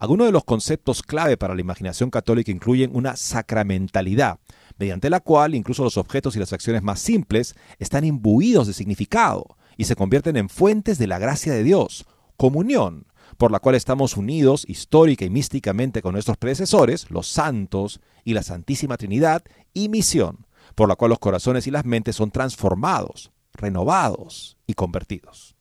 Algunos de los conceptos clave para la imaginación católica incluyen una sacramentalidad, mediante la cual incluso los objetos y las acciones más simples están imbuidos de significado y se convierten en fuentes de la gracia de Dios, comunión, por la cual estamos unidos histórica y místicamente con nuestros predecesores, los santos y la Santísima Trinidad, y misión, por la cual los corazones y las mentes son transformados, renovados y convertidos.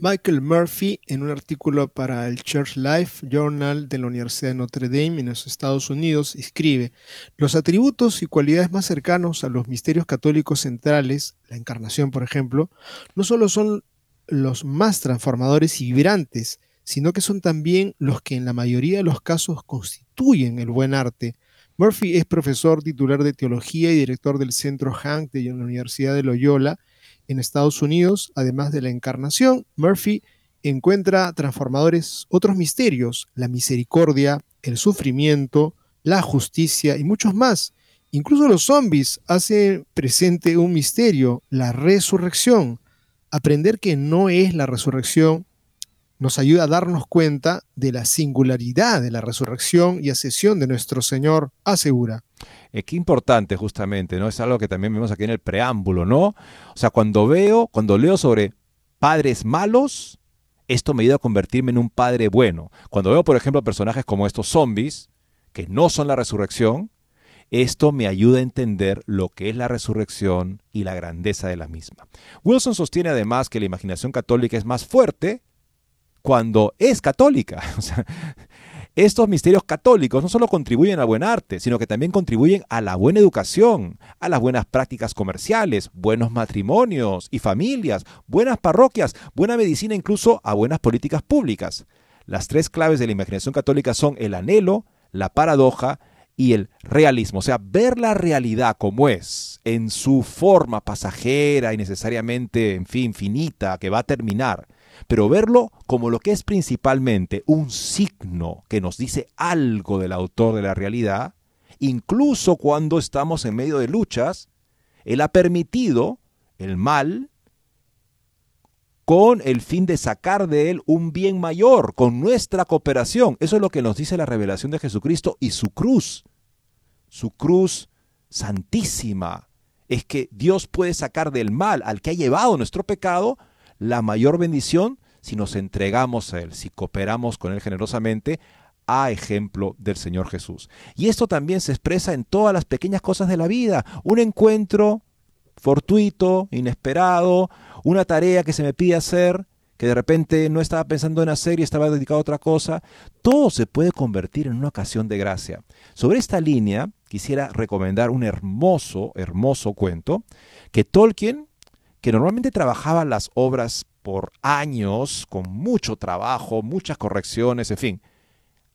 Michael Murphy, en un artículo para el Church Life Journal de la Universidad de Notre Dame en los Estados Unidos, escribe, los atributos y cualidades más cercanos a los misterios católicos centrales, la encarnación por ejemplo, no solo son los más transformadores y vibrantes, sino que son también los que en la mayoría de los casos constituyen el buen arte, Murphy es profesor titular de teología y director del Centro Hank de la Universidad de Loyola en Estados Unidos. Además de la encarnación, Murphy encuentra transformadores otros misterios, la misericordia, el sufrimiento, la justicia y muchos más. Incluso los zombies hacen presente un misterio, la resurrección. Aprender que no es la resurrección nos ayuda a darnos cuenta de la singularidad de la resurrección y ascensión de nuestro Señor, asegura. Es que importante justamente, ¿no? Es algo que también vemos aquí en el preámbulo, ¿no? O sea, cuando veo, cuando leo sobre padres malos, esto me ayuda a convertirme en un padre bueno. Cuando veo, por ejemplo, personajes como estos zombies, que no son la resurrección, esto me ayuda a entender lo que es la resurrección y la grandeza de la misma. Wilson sostiene además que la imaginación católica es más fuerte cuando es católica. estos misterios católicos no solo contribuyen al buen arte, sino que también contribuyen a la buena educación, a las buenas prácticas comerciales, buenos matrimonios y familias, buenas parroquias, buena medicina, incluso a buenas políticas públicas. Las tres claves de la imaginación católica son el anhelo, la paradoja y el realismo, o sea, ver la realidad como es, en su forma pasajera y necesariamente, en fin, finita, que va a terminar, pero verlo como lo que es principalmente un signo que nos dice algo del autor de la realidad, incluso cuando estamos en medio de luchas, él ha permitido el mal con el fin de sacar de él un bien mayor, con nuestra cooperación. Eso es lo que nos dice la revelación de Jesucristo y su cruz. Su cruz santísima. Es que Dios puede sacar del mal al que ha llevado nuestro pecado la mayor bendición si nos entregamos a Él, si cooperamos con Él generosamente, a ejemplo del Señor Jesús. Y esto también se expresa en todas las pequeñas cosas de la vida. Un encuentro fortuito, inesperado, una tarea que se me pide hacer, que de repente no estaba pensando en hacer y estaba dedicado a otra cosa, todo se puede convertir en una ocasión de gracia. Sobre esta línea quisiera recomendar un hermoso, hermoso cuento que Tolkien, que normalmente trabajaba las obras por años, con mucho trabajo, muchas correcciones, en fin,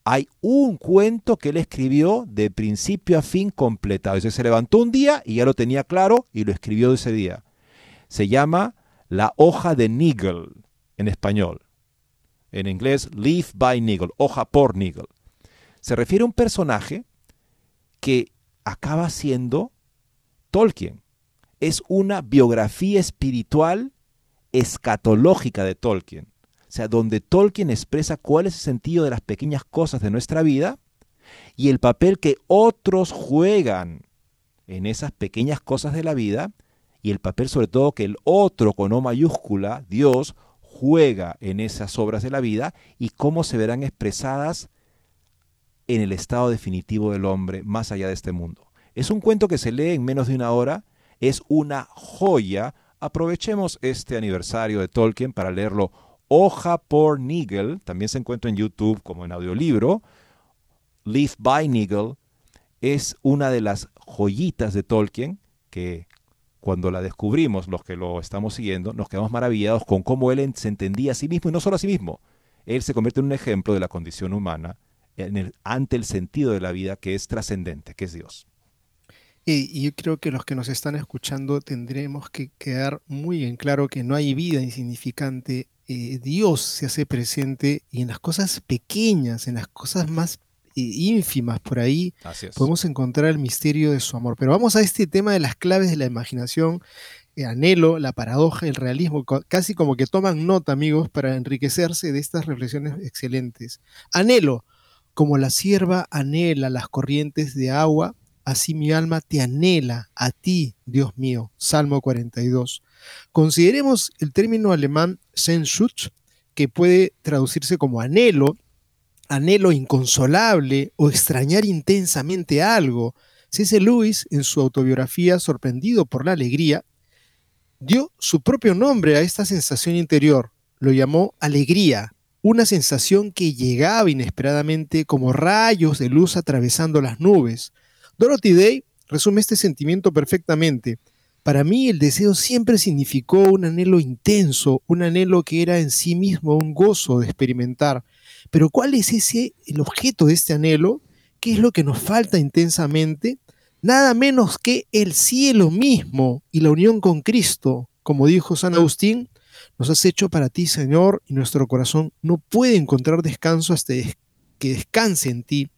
hay un cuento que él escribió de principio a fin completado. se levantó un día y ya lo tenía claro y lo escribió ese día. Se llama La hoja de Nigel en español. En inglés, Leaf by Nigel, hoja por Nigel. Se refiere a un personaje que acaba siendo Tolkien. Es una biografía espiritual escatológica de Tolkien. O sea, donde Tolkien expresa cuál es el sentido de las pequeñas cosas de nuestra vida y el papel que otros juegan en esas pequeñas cosas de la vida y el papel sobre todo que el otro con O mayúscula, Dios, juega en esas obras de la vida y cómo se verán expresadas en el estado definitivo del hombre más allá de este mundo. Es un cuento que se lee en menos de una hora, es una joya. Aprovechemos este aniversario de Tolkien para leerlo hoja por Nigel, también se encuentra en YouTube como en audiolibro. Leaf by Nigel es una de las joyitas de Tolkien que cuando la descubrimos, los que lo estamos siguiendo, nos quedamos maravillados con cómo él se entendía a sí mismo y no solo a sí mismo. Él se convierte en un ejemplo de la condición humana ante el sentido de la vida que es trascendente, que es Dios. Y, yo creo que los que nos están escuchando tendremos que quedar muy en claro que no hay vida insignificante. Eh, Dios se hace presente y en las cosas pequeñas, en las cosas más ínfimas por ahí, podemos encontrar el misterio de su amor. Pero vamos a este tema de las claves de la imaginación, el anhelo, la paradoja, el realismo, casi como que toman nota, amigos, para enriquecerse de estas reflexiones excelentes. Anhelo, como la sierva anhela las corrientes de agua, así mi alma te anhela a ti, Dios mío. Salmo 42. Consideremos el término alemán Sehnsucht, que puede traducirse como anhelo, anhelo inconsolable o extrañar intensamente algo. C.S. Lewis, en su autobiografía Sorprendido por la Alegría, dio su propio nombre a esta sensación interior. Lo llamó alegría, una sensación que llegaba inesperadamente como rayos de luz atravesando las nubes. Dorothy Day resume este sentimiento perfectamente. Para mí el deseo siempre significó un anhelo intenso, un anhelo que era en sí mismo un gozo de experimentar. Pero ¿cuál es ese el objeto de este anhelo qué es lo que nos falta intensamente? Nada menos que el cielo mismo y la unión con Cristo. Como dijo San Agustín, nos has hecho para ti, Señor, y nuestro corazón no puede encontrar descanso hasta que descanse en ti.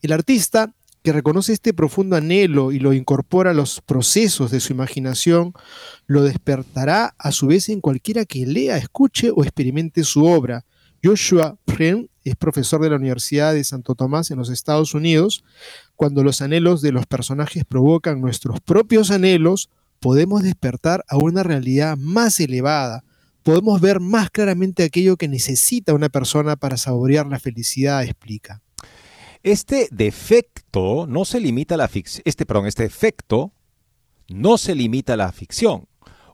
El artista que reconoce este profundo anhelo y lo incorpora a los procesos de su imaginación, lo despertará a su vez en cualquiera que lea, escuche o experimente su obra. Joshua Pren es profesor de la Universidad de Santo Tomás en los Estados Unidos. Cuando los anhelos de los personajes provocan nuestros propios anhelos, podemos despertar a una realidad más elevada. Podemos ver más claramente aquello que necesita una persona para saborear la felicidad, explica. Este defecto no se limita a la ficción. Este, perdón, este efecto no se limita a la ficción.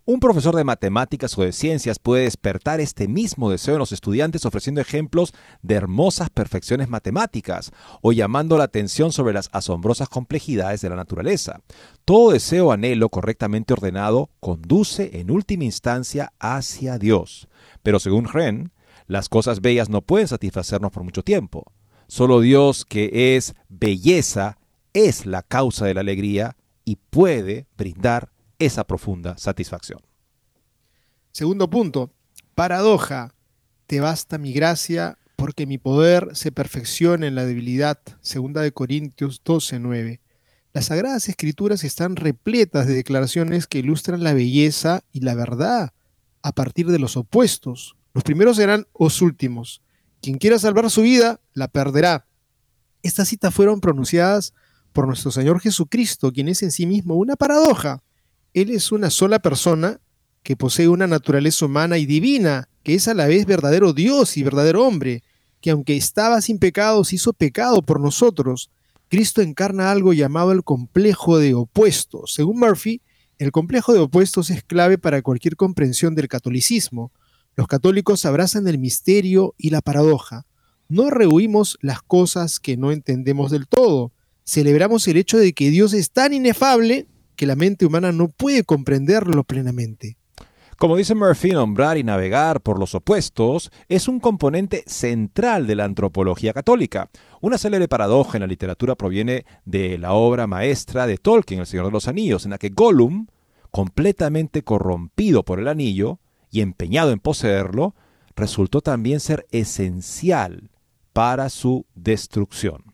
Un profesor de matemáticas o de ciencias puede despertar este mismo deseo en los estudiantes ofreciendo ejemplos de hermosas perfecciones matemáticas o llamando la atención sobre las asombrosas complejidades de la naturaleza. Todo deseo o anhelo correctamente ordenado conduce en última instancia hacia Dios. Pero según Ren, las cosas bellas no pueden satisfacernos por mucho tiempo. Solo Dios, que es belleza, es la causa de la alegría y puede brindar esa profunda satisfacción. Segundo punto, paradoja. Te basta mi gracia porque mi poder se perfecciona en la debilidad. Segunda de Corintios 12:9. Las sagradas escrituras están repletas de declaraciones que ilustran la belleza y la verdad a partir de los opuestos. Los primeros serán los últimos. Quien quiera salvar su vida, la perderá. Estas citas fueron pronunciadas por nuestro Señor Jesucristo, quien es en sí mismo una paradoja. Él es una sola persona que posee una naturaleza humana y divina, que es a la vez verdadero Dios y verdadero hombre, que aunque estaba sin pecados, hizo pecado por nosotros. Cristo encarna algo llamado el complejo de opuestos. Según Murphy, el complejo de opuestos es clave para cualquier comprensión del catolicismo. Los católicos abrazan el misterio y la paradoja. No rehuimos las cosas que no entendemos del todo. Celebramos el hecho de que Dios es tan inefable que la mente humana no puede comprenderlo plenamente. Como dice Murphy, nombrar y navegar por los opuestos es un componente central de la antropología católica. Una célebre paradoja en la literatura proviene de la obra maestra de Tolkien, El Señor de los Anillos, en la que Gollum, completamente corrompido por el anillo y empeñado en poseerlo, resultó también ser esencial para su destrucción.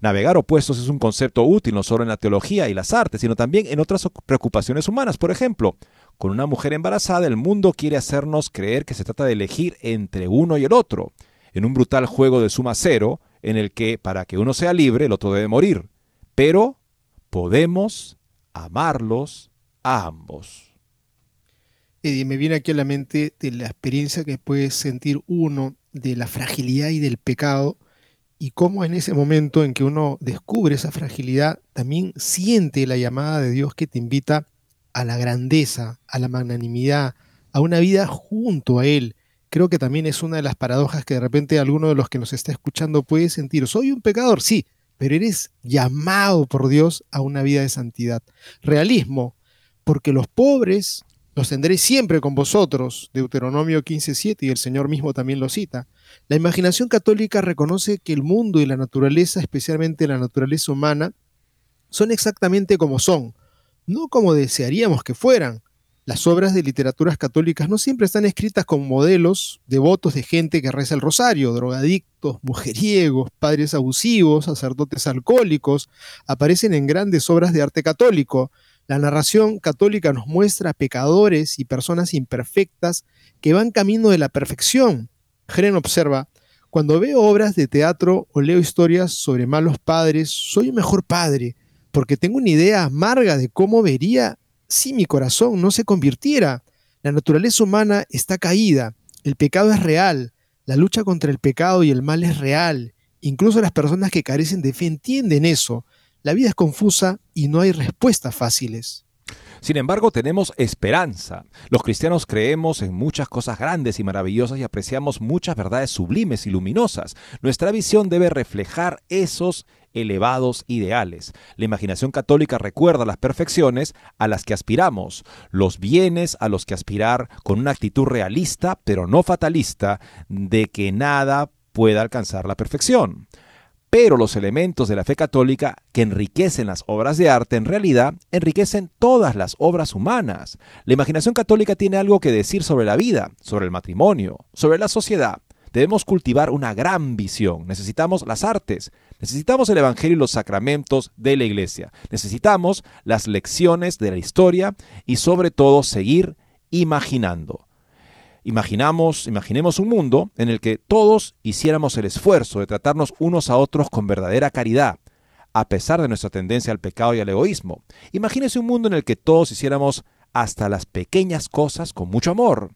Navegar opuestos es un concepto útil no solo en la teología y las artes, sino también en otras preocupaciones humanas. Por ejemplo, con una mujer embarazada, el mundo quiere hacernos creer que se trata de elegir entre uno y el otro, en un brutal juego de suma cero, en el que para que uno sea libre, el otro debe morir. Pero podemos amarlos a ambos. Me viene aquí a la mente de la experiencia que puede sentir uno de la fragilidad y del pecado y cómo en ese momento en que uno descubre esa fragilidad, también siente la llamada de Dios que te invita a la grandeza, a la magnanimidad, a una vida junto a Él. Creo que también es una de las paradojas que de repente alguno de los que nos está escuchando puede sentir. Soy un pecador, sí, pero eres llamado por Dios a una vida de santidad. Realismo, porque los pobres los tendré siempre con vosotros, Deuteronomio 15.7, y el Señor mismo también lo cita. La imaginación católica reconoce que el mundo y la naturaleza, especialmente la naturaleza humana, son exactamente como son, no como desearíamos que fueran. Las obras de literaturas católicas no siempre están escritas con modelos devotos de gente que reza el rosario, drogadictos, mujeriegos, padres abusivos, sacerdotes alcohólicos, aparecen en grandes obras de arte católico. La narración católica nos muestra pecadores y personas imperfectas que van camino de la perfección, Gren observa, cuando veo obras de teatro o leo historias sobre malos padres, soy un mejor padre, porque tengo una idea amarga de cómo vería si mi corazón no se convirtiera. La naturaleza humana está caída, el pecado es real, la lucha contra el pecado y el mal es real. Incluso las personas que carecen de fe entienden eso. La vida es confusa y no hay respuestas fáciles. Sin embargo, tenemos esperanza. Los cristianos creemos en muchas cosas grandes y maravillosas y apreciamos muchas verdades sublimes y luminosas. Nuestra visión debe reflejar esos elevados ideales. La imaginación católica recuerda las perfecciones a las que aspiramos, los bienes a los que aspirar con una actitud realista, pero no fatalista, de que nada pueda alcanzar la perfección. Pero los elementos de la fe católica que enriquecen las obras de arte en realidad enriquecen todas las obras humanas. La imaginación católica tiene algo que decir sobre la vida, sobre el matrimonio, sobre la sociedad. Debemos cultivar una gran visión. Necesitamos las artes, necesitamos el Evangelio y los sacramentos de la Iglesia. Necesitamos las lecciones de la historia y sobre todo seguir imaginando. Imaginamos, imaginemos un mundo en el que todos hiciéramos el esfuerzo de tratarnos unos a otros con verdadera caridad, a pesar de nuestra tendencia al pecado y al egoísmo. Imagínese un mundo en el que todos hiciéramos hasta las pequeñas cosas con mucho amor.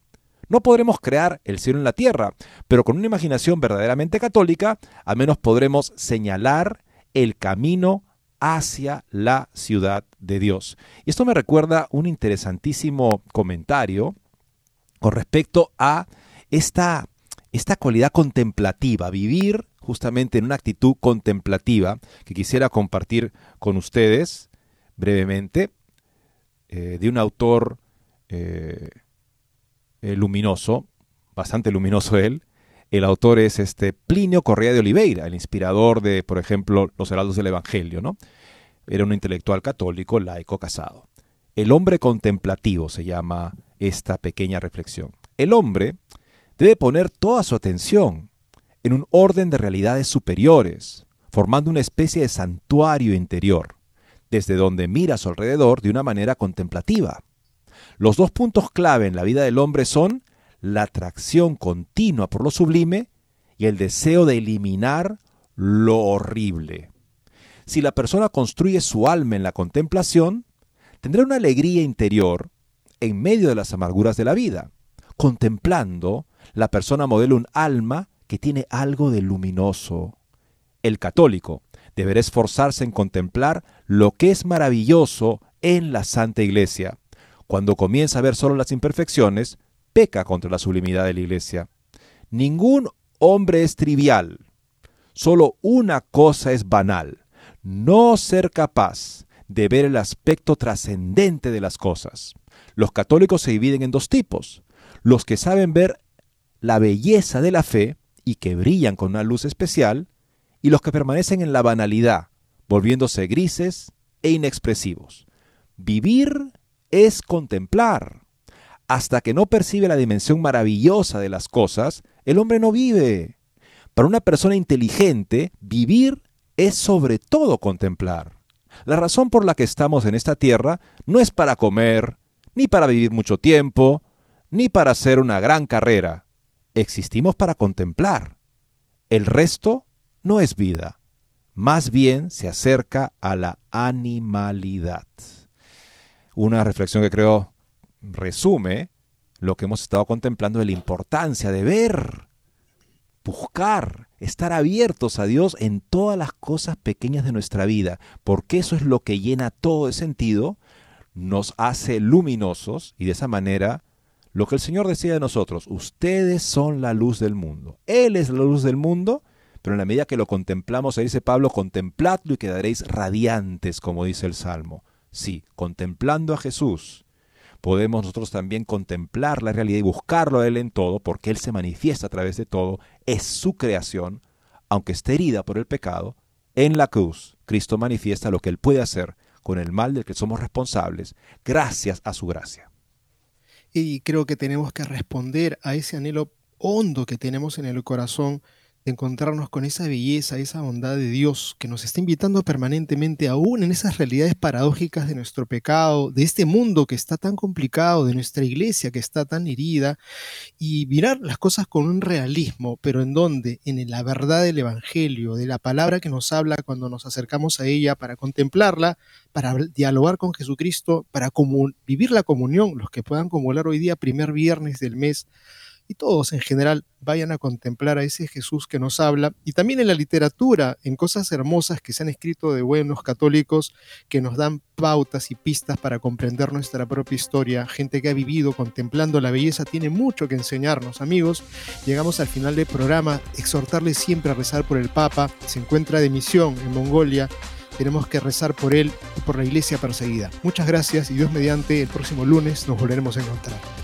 No podremos crear el cielo en la tierra, pero con una imaginación verdaderamente católica, al menos podremos señalar el camino hacia la ciudad de Dios. Y esto me recuerda un interesantísimo comentario con respecto a esta, esta cualidad contemplativa, vivir justamente en una actitud contemplativa que quisiera compartir con ustedes brevemente, eh, de un autor eh, eh, luminoso, bastante luminoso él. El autor es este Plinio Correa de Oliveira, el inspirador de, por ejemplo, Los Heraldos del Evangelio, ¿no? Era un intelectual católico, laico, casado. El hombre contemplativo se llama esta pequeña reflexión. El hombre debe poner toda su atención en un orden de realidades superiores, formando una especie de santuario interior, desde donde mira a su alrededor de una manera contemplativa. Los dos puntos clave en la vida del hombre son la atracción continua por lo sublime y el deseo de eliminar lo horrible. Si la persona construye su alma en la contemplación, tendrá una alegría interior en medio de las amarguras de la vida. Contemplando, la persona modela un alma que tiene algo de luminoso. El católico deberá esforzarse en contemplar lo que es maravilloso en la Santa Iglesia. Cuando comienza a ver solo las imperfecciones, peca contra la sublimidad de la Iglesia. Ningún hombre es trivial. Solo una cosa es banal, no ser capaz de ver el aspecto trascendente de las cosas. Los católicos se dividen en dos tipos. Los que saben ver la belleza de la fe y que brillan con una luz especial, y los que permanecen en la banalidad, volviéndose grises e inexpresivos. Vivir es contemplar. Hasta que no percibe la dimensión maravillosa de las cosas, el hombre no vive. Para una persona inteligente, vivir es sobre todo contemplar. La razón por la que estamos en esta tierra no es para comer, ni para vivir mucho tiempo, ni para hacer una gran carrera. Existimos para contemplar. El resto no es vida, más bien se acerca a la animalidad. Una reflexión que creo resume lo que hemos estado contemplando de la importancia de ver, buscar, estar abiertos a Dios en todas las cosas pequeñas de nuestra vida, porque eso es lo que llena todo de sentido nos hace luminosos y de esa manera lo que el Señor decía de nosotros, ustedes son la luz del mundo. Él es la luz del mundo, pero en la medida que lo contemplamos, ahí dice Pablo, contempladlo y quedaréis radiantes, como dice el Salmo. Sí, contemplando a Jesús, podemos nosotros también contemplar la realidad y buscarlo a Él en todo, porque Él se manifiesta a través de todo, es su creación, aunque esté herida por el pecado, en la cruz Cristo manifiesta lo que Él puede hacer con el mal del que somos responsables, gracias a su gracia. Y creo que tenemos que responder a ese anhelo hondo que tenemos en el corazón de encontrarnos con esa belleza, esa bondad de Dios que nos está invitando permanentemente, aún en esas realidades paradójicas de nuestro pecado, de este mundo que está tan complicado, de nuestra iglesia que está tan herida, y mirar las cosas con un realismo, pero en donde, en la verdad del Evangelio, de la palabra que nos habla cuando nos acercamos a ella para contemplarla, para dialogar con Jesucristo, para vivir la comunión, los que puedan comulgar hoy día, primer viernes del mes, y todos en general vayan a contemplar a ese Jesús que nos habla y también en la literatura, en cosas hermosas que se han escrito de buenos católicos que nos dan pautas y pistas para comprender nuestra propia historia. Gente que ha vivido contemplando la belleza tiene mucho que enseñarnos, amigos. Llegamos al final del programa, exhortarles siempre a rezar por el Papa, se encuentra de misión en Mongolia. Tenemos que rezar por él y por la iglesia perseguida. Muchas gracias y Dios mediante el próximo lunes nos volveremos a encontrar.